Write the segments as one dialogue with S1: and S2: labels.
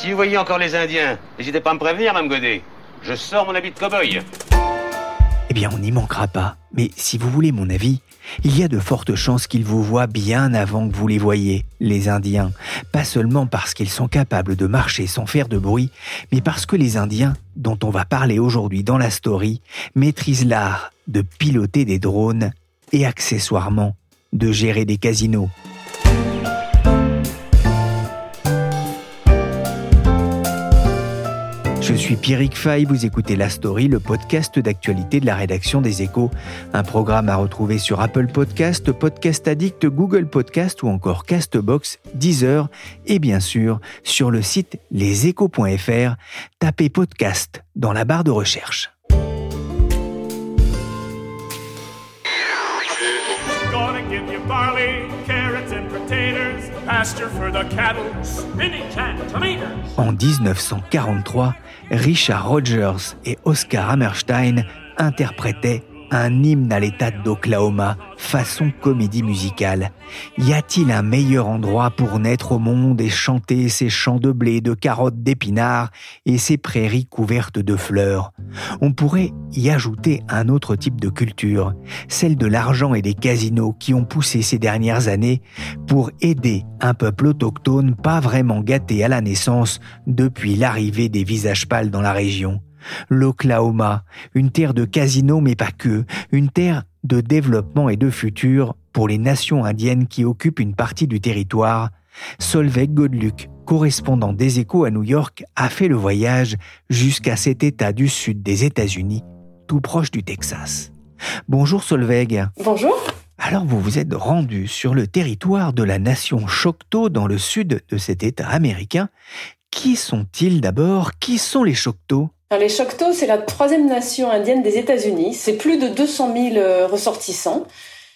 S1: Si vous voyez encore les Indiens, n'hésitez pas à me prévenir, Mme Godet. Je sors mon habit de cow-boy.
S2: Eh bien, on n'y manquera pas. Mais si vous voulez mon avis, il y a de fortes chances qu'ils vous voient bien avant que vous les voyez, les Indiens. Pas seulement parce qu'ils sont capables de marcher sans faire de bruit, mais parce que les Indiens, dont on va parler aujourd'hui dans la story, maîtrisent l'art de piloter des drones et accessoirement de gérer des casinos. Suis Pierrick Fay, vous écoutez La Story, le podcast d'actualité de la rédaction des Échos. Un programme à retrouver sur Apple Podcast, Podcast Addict, Google Podcast ou encore Castbox, Deezer et bien sûr sur le site leséchos.fr. Tapez podcast dans la barre de recherche. En 1943, Richard Rogers et Oscar Hammerstein interprétaient un hymne à l'État d'Oklahoma, façon comédie musicale. Y a-t-il un meilleur endroit pour naître au monde et chanter ses champs de blé, de carottes, d'épinards et ses prairies couvertes de fleurs? On pourrait y ajouter un autre type de culture, celle de l'argent et des casinos qui ont poussé ces dernières années pour aider un peuple autochtone pas vraiment gâté à la naissance depuis l'arrivée des visages pâles dans la région l'Oklahoma, une terre de casinos mais pas que, une terre de développement et de futur pour les nations indiennes qui occupent une partie du territoire, Solveig Godluc, correspondant des échos à New York, a fait le voyage jusqu'à cet état du sud des États-Unis, tout proche du Texas. Bonjour Solveig.
S3: Bonjour.
S2: Alors vous vous êtes rendu sur le territoire de la nation Choctaw dans le sud de cet État américain. Qui sont-ils d'abord? Qui sont les Choctaw
S3: Alors, les Choctaw, c'est la troisième nation indienne des États-Unis. C'est plus de 200 000 euh, ressortissants.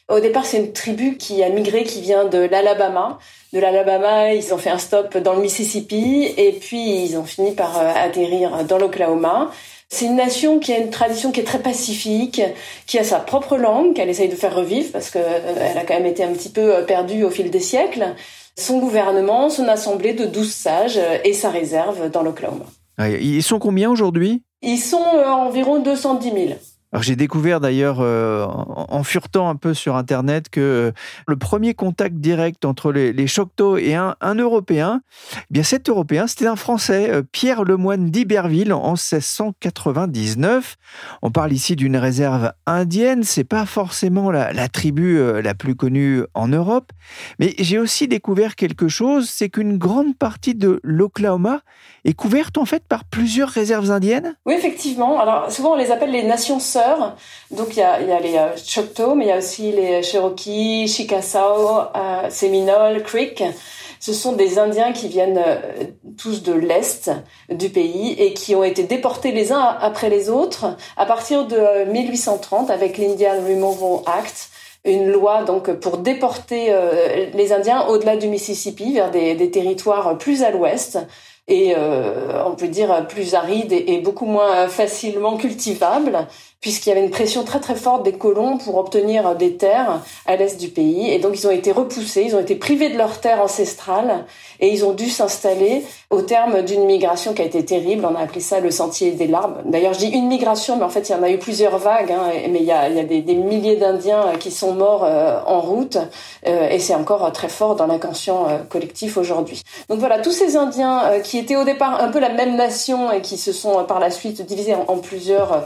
S3: Au départ, c'est une tribu qui a migré, qui vient de l'Alabama. De l'Alabama, ils ont fait un stop dans le Mississippi et puis ils ont fini par euh, atterrir dans l'Oklahoma. C'est une nation qui a une tradition qui est très pacifique, qui a sa propre langue, qu'elle essaye de faire revivre parce qu'elle a quand même été un petit peu euh, perdue au fil des siècles. Son gouvernement, son assemblée de douze sages et sa réserve dans l'Oklahoma.
S2: Ils sont combien aujourd'hui?
S3: Ils sont euh, environ 210 000.
S2: Alors j'ai découvert d'ailleurs euh, en, furetant un peu sur internet que euh, le premier contact direct entre les, les et un, Européen, eh bien cet Européen c'était un Français, euh, Pierre Lemoine d'Iberville en 1699. On parle ici d'une réserve indienne, c'est pas forcément la, tribu la plus connue en Europe, mais j'ai aussi découvert quelque chose, c'est qu'une grande partie de l'Oklahoma est couverte en fait par plusieurs réserves indiennes.
S3: Oui, effectivement. Alors souvent on les appelle les nations sœurs. Donc il y a, les euh, Choctaw, mais il y a aussi les Cherokee, Chickasaw, euh, Seminole, Creek. Ce sont des Indiens qui viennent euh, tous de l'Est du pays et qui ont été déportés les uns après les autres à partir de 1830 avec l'Indian Removal Act. une loi donc pour déporter les Indiens au-delà du Mississippi vers des territoires plus à l'ouest et on peut dire plus arides et, beaucoup moins facilement cultivables puisqu'il y avait une pression très très forte des colons pour obtenir des terres à l'est du pays. Et donc ils ont été repoussés, ils ont été privés de leurs terres ancestrales et ils ont dû s'installer au terme d'une migration qui a été terrible. On a appelé ça le sentier des larmes. D'ailleurs, je dis une migration, mais en fait, il y en a eu plusieurs vagues. Hein, mais il y a, des, milliers d'Indiens qui sont morts euh, en route euh, et c'est encore très fort dans l'inconscient euh, collectif aujourd'hui. Donc voilà, tous ces Indiens qui étaient au départ un peu la même nation et qui se sont par la suite divisés en, plusieurs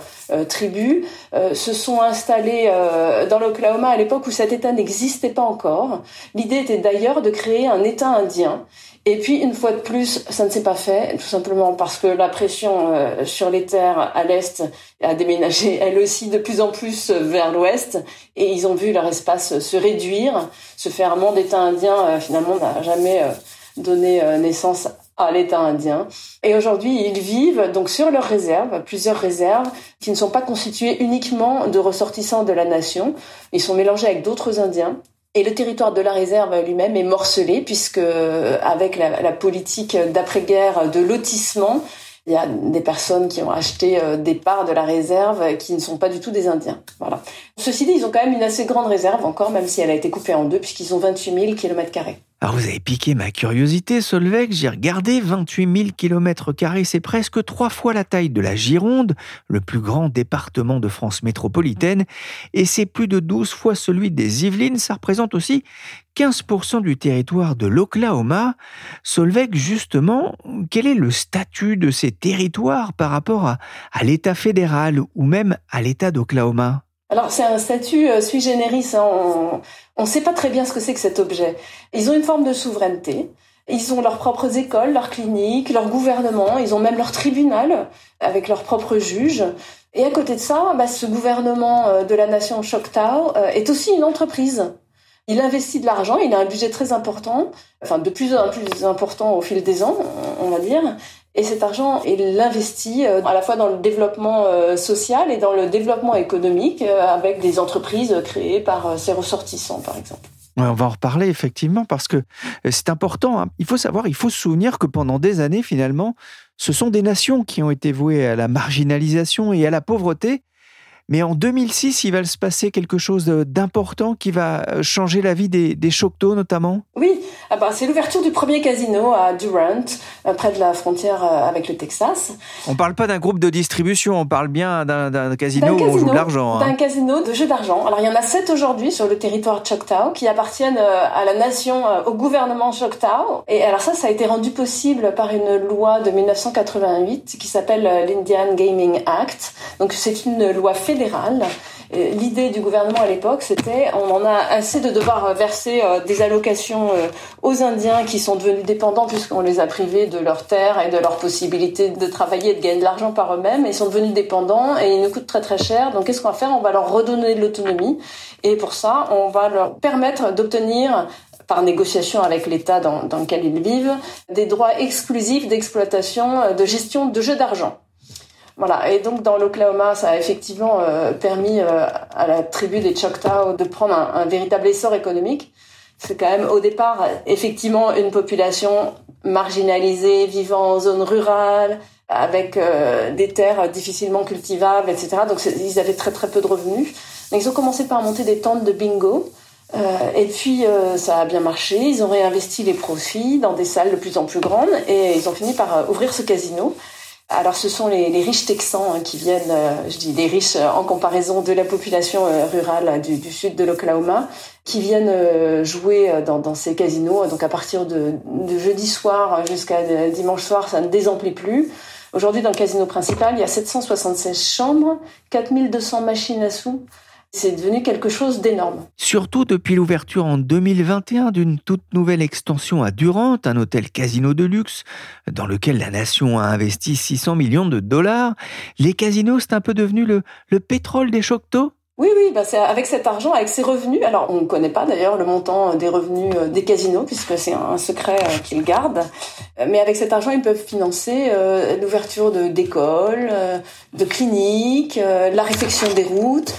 S3: tribus euh, se sont installés euh, dans l'Oklahoma à l'époque où cet État n'existait pas encore. L'idée était d'ailleurs de créer un État indien. Et puis, une fois de plus, ça ne s'est pas fait, tout simplement parce que la pression euh, sur les terres à l'Est a déménagé, elle aussi, de plus en plus vers l'Ouest. Et ils ont vu leur espace se réduire. Ce ferment d'État indien, finalement, n'a jamais donné naissance à l'État indien. Et aujourd'hui, ils vivent donc sur leurs réserves, plusieurs réserves, qui ne sont pas constituées uniquement de ressortissants de la nation. Ils sont mélangés avec d'autres Indiens. Et le territoire de la réserve lui-même est morcelé puisque, avec la, politique d'après-guerre de lotissement, il y a des personnes qui ont acheté euh, des parts de la réserve qui ne sont pas du tout des Indiens. Voilà. Ceci dit, ils ont quand même une assez grande réserve encore, même si elle a été coupée en deux, puisqu'ils ont 28 000 km carrés.
S2: Alors vous avez piqué ma curiosité, Solveig, j'ai regardé 28 000 km, c'est presque trois fois la taille de la Gironde, le plus grand département de France métropolitaine, et c'est plus de 12 fois celui des Yvelines, ça représente aussi 15% du territoire de l'Oklahoma. Solveig, justement, quel est le statut de ces territoires par rapport à, à l'État fédéral ou même à l'État d'Oklahoma?
S3: Alors c'est un statut euh, sui generis. Hein. On ne sait pas très bien ce que c'est que cet objet. Ils ont une forme de souveraineté. Ils ont leurs propres écoles, leurs cliniques, leur gouvernement. Ils ont même leur tribunal avec leurs propres juges. Et à côté de ça, bah, ce gouvernement euh, de la nation Choctaw euh, est aussi une entreprise. Il investit de l'argent, il a un budget très important, enfin de plus en plus important au fil des ans, on va dire. Et cet argent, il l'investit euh, à la fois dans le développement euh, social et dans le développement économique euh, avec des entreprises créées par ses ressortissants, par exemple.
S2: on va en reparler effectivement parce que c'est important. Hein. Il faut savoir, il faut se souvenir que pendant des années, finalement, ce sont des nations qui ont été vouées à la marginalisation et à la pauvreté mais en 2006, il va se passer quelque chose d'important qui va euh, changer la vie des, des Choctaw notamment?
S3: Oui, ah bah, c'est l'ouverture du premier casino à Durant, euh, près de la frontière euh, avec le Texas.
S2: On ne parle pas d'un groupe de distribution, on parle bien d'un casino, où on joue de l'argent.
S3: Hein. D'un casino de jeu d'argent. Alors il y en a sept aujourd'hui sur le territoire Choctaw qui appartiennent à la nation, au gouvernement Choctaw. Et alors ça, ça a été rendu possible par une loi de 1988 qui s'appelle l'Indian Gaming Act. Donc c'est une loi fédérale L'idée du gouvernement à l'époque, c'était on en a assez de devoir verser euh, des allocations euh, aux Indiens qui sont devenus dépendants puisqu'on les a privés de leurs terres et de leur possibilité de travailler et de gagner de l'argent par eux-mêmes. Ils sont devenus dépendants et ils nous coûtent très très cher. Donc qu'est-ce qu'on va faire? On va leur redonner de l'autonomie et pour ça, on va leur permettre d'obtenir par négociation avec l'État dans, dans lequel ils vivent, des droits exclusifs d'exploitation, euh, de gestion de jeux d'argent. Voilà. Et donc dans l'Oklahoma, ça a effectivement euh, permis euh, à la tribu des Choctaw de prendre un, véritable essor économique. C'est quand même au départ effectivement une population marginalisée, vivant en zone rurale, avec euh, des terres difficilement cultivables, etc. Donc ils avaient très très peu de revenus. Donc ils ont commencé par monter des tentes de bingo. et puis ça a bien marché, ils ont réinvesti les profits dans des salles de plus en plus grandes et ils ont fini par ouvrir ce casino alors ce sont les, riches Texans hein, qui viennent, euh, je dis les riches euh, en comparaison de la population euh, rurale du, sud de l'Oklahoma, qui viennent jouer dans, ces casinos. Donc à partir de, de jeudi soir jusqu'à dimanche soir, ça ne désemplit plus. Aujourd'hui, dans le casino principal, il y a 776 chambres, 4200 machines à sous. C'est devenu quelque chose d'énorme.
S2: Surtout depuis l'ouverture en 2021 d'une toute nouvelle extension à Durant, un hôtel casino de luxe dans lequel la nation a investi 600 millions de dollars. Les casinos, c'est un peu devenu le, pétrole des Choctaw
S3: oui, oui, bah c'est avec cet argent, avec ces revenus. Alors, on ne connaît pas d'ailleurs le montant des revenus euh, des casinos, puisque c'est un secret euh, qu'ils gardent. Mais avec cet argent, ils peuvent financer euh, l'ouverture d'écoles, de cliniques, la réfection des routes,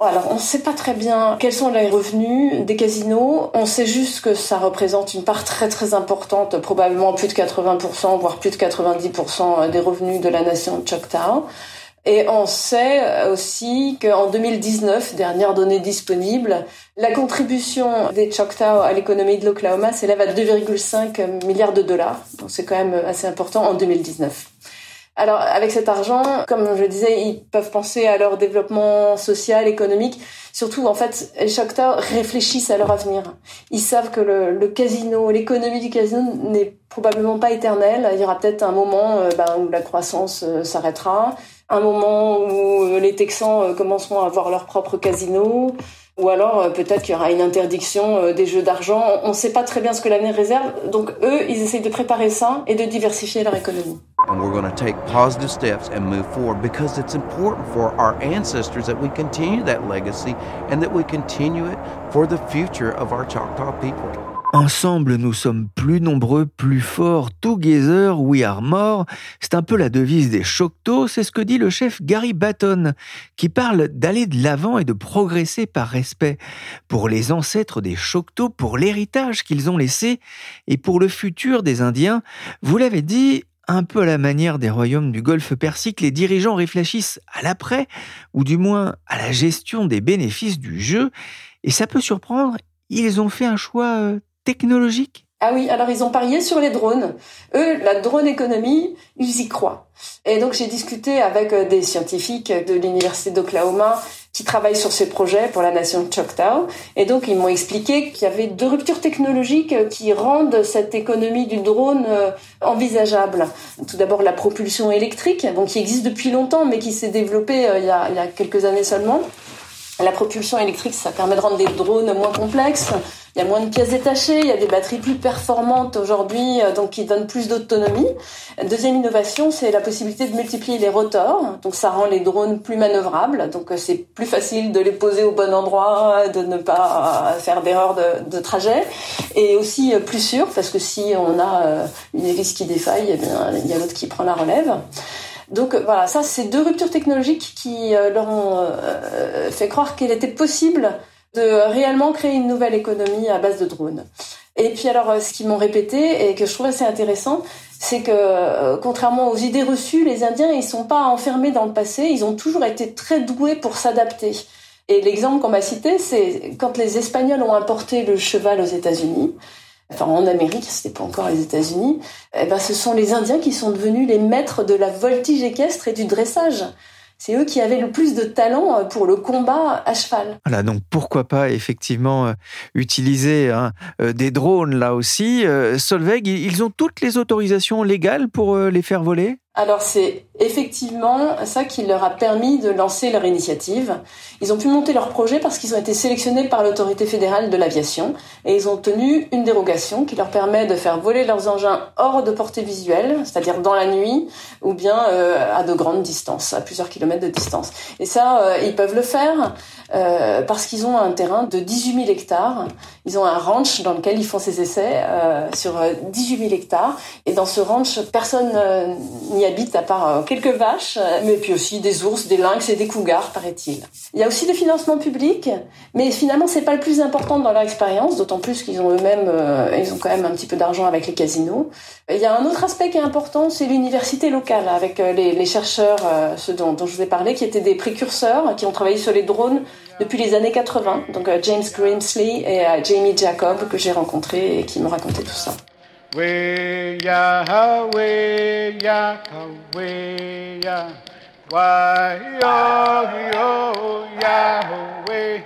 S3: alors, on ne sait pas très bien quels sont les revenus des casinos. On sait juste que ça représente une part très très importante, probablement plus de 80%, voire plus de 90% des revenus de la nation Choctaw. Et on sait aussi qu'en 2019, dernière donnée disponible, la contribution des Choctaw à l'économie de l'Oklahoma s'élève à 2,5 milliards de dollars. Donc c'est quand même assez important en 2019. Alors avec cet argent, comme je disais, ils peuvent penser à leur développement social, économique. Surtout, en fait, les Choctaw réfléchissent à leur avenir. Ils savent que le, casino, l'économie du casino n'est probablement pas éternelle. Il y aura peut-être un moment euh, ben, où la croissance euh, s'arrêtera, un moment où euh, les Texans commenceront à avoir leur propre casino, ou alors peut-être qu'il y aura une interdiction des jeux d'argent. On ne sait pas très bien ce que l'avenir réserve. Donc eux, ils essayent de préparer ça et de diversifier leur économie.
S4: And we're going to take positive steps and move forward because it's important for our ancestors that we continue that legacy and that we continue it for the future of our Choctaw people.
S2: Ensemble, nous sommes plus nombreux, plus forts. Together, we are more. C'est un peu la devise des Choctaw. C'est ce que dit le chef Gary Batton, qui parle d'aller de l'avant et de progresser par respect pour les ancêtres des Choctaw, pour l'héritage qu'ils ont laissé et pour le futur des Indiens. Vous l'avez dit, un peu à la manière des royaumes du Golfe Persique, les dirigeants réfléchissent à l'après, ou du moins à la gestion des bénéfices du jeu, et ça peut surprendre, ils ont fait un choix euh, technologique.
S3: Ah oui, alors ils ont parié sur les drones. Eux, la drone économie, ils y croient. Et donc j'ai discuté avec euh, des scientifiques de l'université d'Oklahoma qui travaillent sur ces projets pour la nation Choctaw. Et donc ils m'ont expliqué qu'il y avait deux ruptures technologiques euh, qui rendent cette économie du drone euh, envisageable. Tout d'abord la propulsion électrique, donc qui existe depuis longtemps mais qui s'est développée a, il y a quelques années seulement. La propulsion électrique, ça permet de rendre des drones moins complexes, il y a moins de pièces détachées, il y a des batteries plus performantes aujourd'hui, euh, donc qui donnent plus d'autonomie. Deuxième innovation, c'est la possibilité de multiplier les rotors, donc ça rend les drones plus manœuvrables, donc euh, c'est plus facile de les poser au bon endroit, de ne pas euh, faire d'erreur de, trajet, et aussi plus sûr, parce que si on a une hélice qui défaille, eh il y a l'autre qui prend la relève. Donc voilà, ça c'est deux ruptures technologiques qui leur ont fait croire qu'il était possible de réellement créer une nouvelle économie à base de drones. Et puis alors, euh, ce qu'ils m'ont répété et que je trouve assez intéressant, c'est que euh, contrairement aux idées reçues, les Indiens ils sont pas enfermés dans le passé, ils ont toujours été très doués pour s'adapter. Et l'exemple qu'on m'a cité, c'est quand les Espagnols ont importé le cheval aux États-Unis. En Amérique, c'était pas encore les États-Unis. Eh ben, ce sont les Indiens qui sont devenus les maîtres de la voltige équestre et du dressage c'est eux qui avaient le plus de talent euh, pour le combat à cheval.
S2: Voilà, donc pourquoi pas effectivement euh, utiliser hein, euh, des drones là aussi. Solveig, ils ont toutes les autorisations légales pour les faire voler?
S3: Alors c'est effectivement ça qui leur a permis de lancer leur initiative. Ils ont pu monter leur projet parce qu'ils ont été sélectionnés par l'autorité fédérale de l'aviation et ils ont obtenu une dérogation qui leur permet de faire voler leurs engins hors de portée visuelle, c'est-à-dire dans la nuit ou bien euh, à de grandes distances, à plusieurs kilomètres de distance. Et ça, euh, ils peuvent le faire euh, parce qu'ils ont un terrain de 18 000 hectares. Ils ont un ranch dans lequel ils font ces essais sur 18 000 hectares. Et dans ce ranch, personne n'y habite à part euh, quelques vaches, euh, mais puis aussi des ours, des lynx et des cougars, paraît-il. Il y a aussi des financements publics, mais finalement c'est pas le plus important dans leur expérience, d'autant plus qu'ils ont eux-mêmes, euh, ils ont quand même un petit peu d'argent avec les casinos. Il y a un autre aspect qui est important, c'est l'université locale, avec les, chercheurs, ceux dont, je vous ai parlé, qui étaient des précurseurs, qui ont travaillé sur les drones depuis les années 80. Donc James Grimsley et Jamie Jacob que j'ai rencontrés et qui m'ont raconté tout ça. We Yahweh, Yahweh, Yah. Why, yo, yo, Yahweh,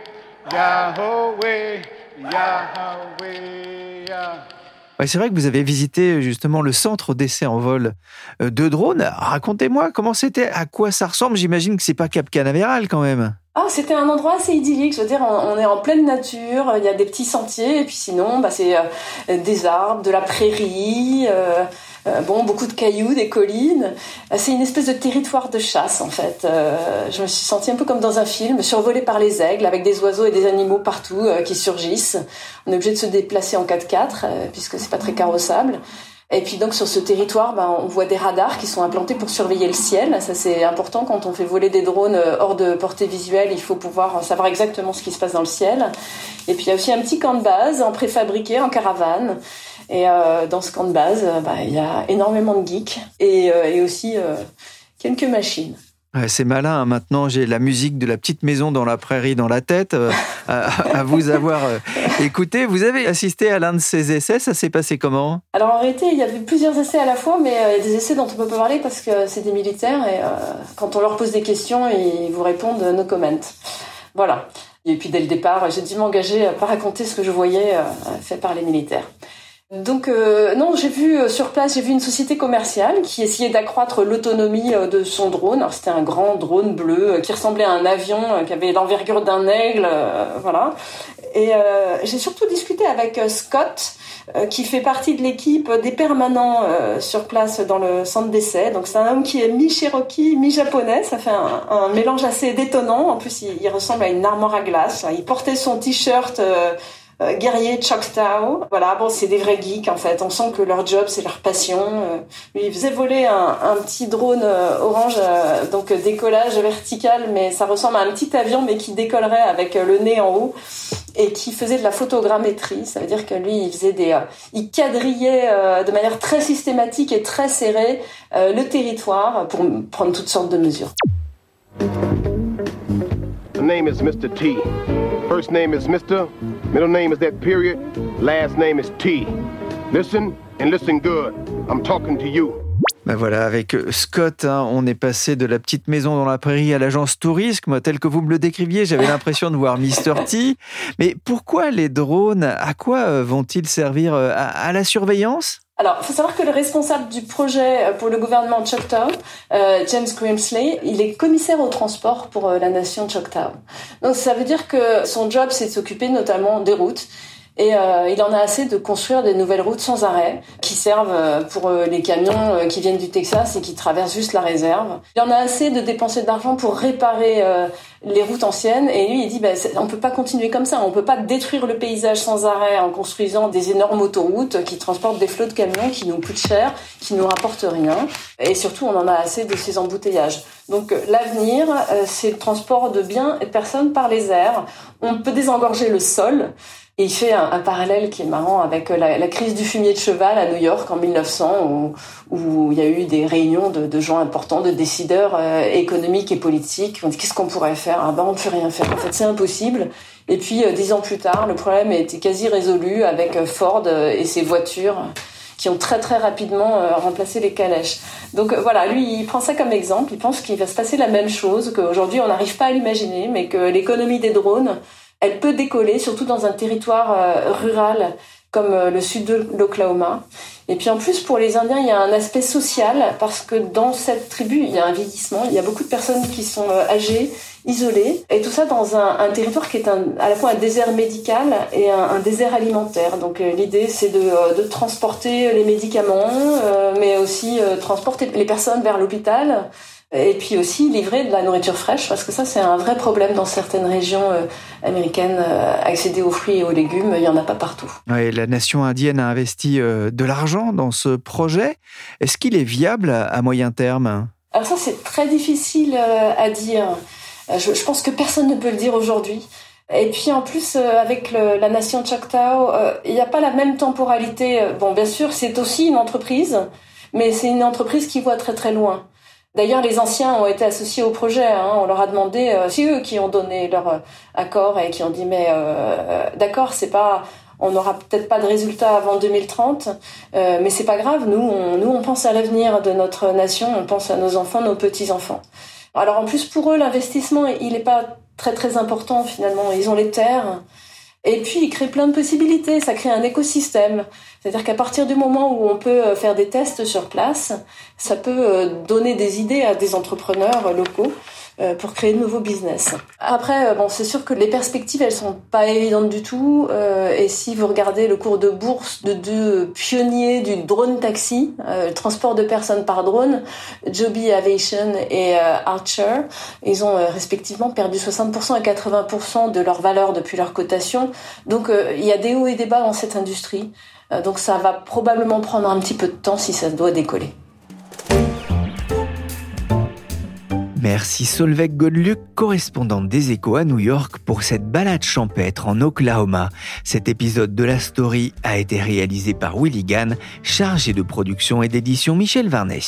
S3: Yahweh, Yahweh, Yah. C'est vrai que vous avez visité justement le centre d'essai en vol euh, de drones. Racontez-moi comment c'était, à quoi ça ressemble. J'imagine que c'est pas Cap Canaveral quand même. Ah, c'était un endroit assez idyllique. Je veux dire, on, est en pleine nature. Il y a des petits sentiers, et puis sinon, bah, c'est euh, des arbres, de la prairie. Euh, bon, beaucoup de cailloux, des collines. C'est une espèce de territoire de chasse en fait. je me suis sentie un peu comme dans un film, survolée par les aigles, avec des oiseaux et des animaux partout qui surgissent. On est obligé de se déplacer en 4x4 puisque c'est pas très carrossable. Et puis donc sur ce territoire, ben, on voit des radars qui sont implantés pour surveiller le ciel. Ça c'est important quand on fait voler des drones hors de portée visuelle. Il faut pouvoir savoir exactement ce qui se passe dans le ciel. Et puis il y a aussi un petit camp de base en préfabriqué, en caravane. Et euh, dans ce camp de base, bah, il y a énormément de geeks et, euh, et aussi euh, quelques machines.
S2: Ouais, c'est malin. Hein. Maintenant, j'ai la musique de la petite maison dans la prairie dans la tête. Euh, à, vous avoir euh, écouté. Vous avez assisté à l'un de ces essais. Ça s'est passé comment?
S3: Alors en réalité, il y avait plusieurs essais à la fois, mais euh, il y a des essais dont on peut pas parler parce que c'est des militaires et quand on leur pose des questions, ils vous répondent no comment. Voilà. Et puis dès le départ, j'ai dû m'engager à pas raconter ce que je voyais fait par les militaires. Donc euh, non, j'ai vu euh, sur place, j'ai vu une société commerciale qui essayait d'accroître l'autonomie euh, de son drone. C'était un grand drone bleu qui ressemblait à un avion, qui avait l'envergure d'un aigle, voilà. Et j'ai surtout discuté avec Scott, qui fait partie de l'équipe des permanents sur place dans le centre d'essai. Donc c'est un homme qui est mi-cherokee, mi-japonais. Ça fait un, un, mélange assez détonnant. En plus, il, il, ressemble à une armoire à glace. Il portait son t-shirt euh, guerrier Choctaw. Voilà, bon, c'est des vrais geeks en fait. On sent que leur job, c'est leur passion. Euh, il faisait voler un, petit drone euh, orange, donc décollage vertical, mais ça ressemble à un petit avion, mais qui décollerait avec le nez en haut et qui faisait de la photogrammétrie. Ça veut dire que lui, il faisait des, il quadrillait de manière très systématique et très serrée le territoire pour prendre toutes sortes de mesures.
S5: T. Middle name is that period. Last name is T. Listen and listen good. I'm talking to you.
S2: Ben voilà, avec euh, Scott, hein, on est passé de la petite maison dans la prairie à l'agence touriste. Moi, tel que vous me le décriviez, j'avais l'impression de voir Mr. T. Mais pourquoi les drones? À quoi euh, vont-ils servir euh, à la surveillance?
S3: Alors, il faut savoir que le responsable du projet euh, pour le gouvernement Choctaw, euh, James Grimsley, il est commissaire au transport pour euh, la nation Choctaw. Donc, ça veut dire que son job, c'est de s'occuper notamment des routes. Et euh, il en a assez de construire des nouvelles routes sans arrêt qui servent pour les camions qui viennent du Texas et qui traversent juste la réserve. Il en a assez de dépenser de l'argent pour réparer les routes anciennes. Et lui, il dit, ben, on peut pas continuer comme ça. On peut pas détruire le paysage sans arrêt en construisant des énormes autoroutes qui transportent des flots de camions qui nous coûtent cher, qui nous rapportent rien. Et surtout, on en a assez de ces embouteillages. Donc, l'avenir, euh, c'est le transport de biens et de personnes par les airs. On peut désengorger le sol. Et il fait un, parallèle qui est marrant avec la, la, crise du fumier de cheval à New York en 1900, où, il y a eu des réunions de, gens importants, de décideurs euh, économiques et politiques. On dit qu'est-ce qu'on pourrait faire? Ah ben on ne peut rien faire. En fait, c'est impossible. Et puis euh, dix ans plus tard, le problème était quasi résolu avec euh, Ford et ses voitures qui ont très très rapidement remplacé les calèches. Donc voilà, lui, il prend ça comme exemple. Il pense qu'il va se passer la même chose, qu'aujourd'hui on n'arrive pas à l'imaginer, mais que l'économie des drones elle peut décoller, surtout dans un territoire euh, rural comme euh, le sud de l'Oklahoma. Et puis en plus, pour les Indiens, il y a un aspect social parce que dans cette tribu, il y a un vieillissement, il y a beaucoup de personnes qui sont euh, âgées, isolées, et tout ça dans un, territoire qui est à la fois un désert médical et un, désert alimentaire. Donc l'idée, c'est de, de, transporter les médicaments, mais aussi transporter les personnes vers l'hôpital et puis aussi livrer de la nourriture fraîche, parce que ça c'est un vrai problème dans certaines régions euh, américaines. Euh, accéder aux fruits et aux légumes, il n'y en a pas partout.
S2: Ouais, la nation indienne a investi euh, de l'argent dans ce projet. Est-ce qu'il est viable à moyen terme?
S3: Alors ça c'est très difficile à dire. Je, je, pense que personne ne peut le dire aujourd'hui. Et puis en plus, avec le, la nation Choctaw, il n'y a pas la même temporalité. Bon, bien sûr, c'est aussi une entreprise, mais c'est une entreprise qui voit très très loin. D'ailleurs, les anciens ont été associés au projet. Hein. On leur a demandé, euh, c'est eux qui ont donné leur euh, accord et qui ont dit mais euh, d'accord, c'est pas, on n'aura peut-être pas de résultat avant 2030, mais c'est pas grave. Nous, on, nous, on pense à l'avenir de notre nation, on pense à nos enfants, nos petits enfants. Alors en plus pour eux, l'investissement, il n'est pas très très important finalement. Ils ont les terres. Et puis, il crée plein de possibilités. Ça crée un écosystème. C'est-à-dire qu'à partir du moment où on peut euh, faire des tests sur place, ça peut euh, donner des idées à des entrepreneurs locaux euh, pour créer de nouveaux business. Après, bon, c'est sûr que les perspectives, elles sont pas évidentes du tout. et si vous regardez le cours de bourse de deux pionniers du drone taxi, transport de personnes par drone, Joby Aviation et Archer, ils ont respectivement perdu 60% et 80% de leur valeur depuis leur cotation. Donc, il y a des hauts et des bas dans cette industrie. Euh, donc ça va probablement prendre un petit peu de temps si ça doit décoller.
S2: Merci Solveig Godluc, correspondante des Échos à New York, pour cette balade champêtre en Oklahoma. Cet épisode de la story a été réalisé par Willy Gann, chargé de production et d'édition Michel Varnet.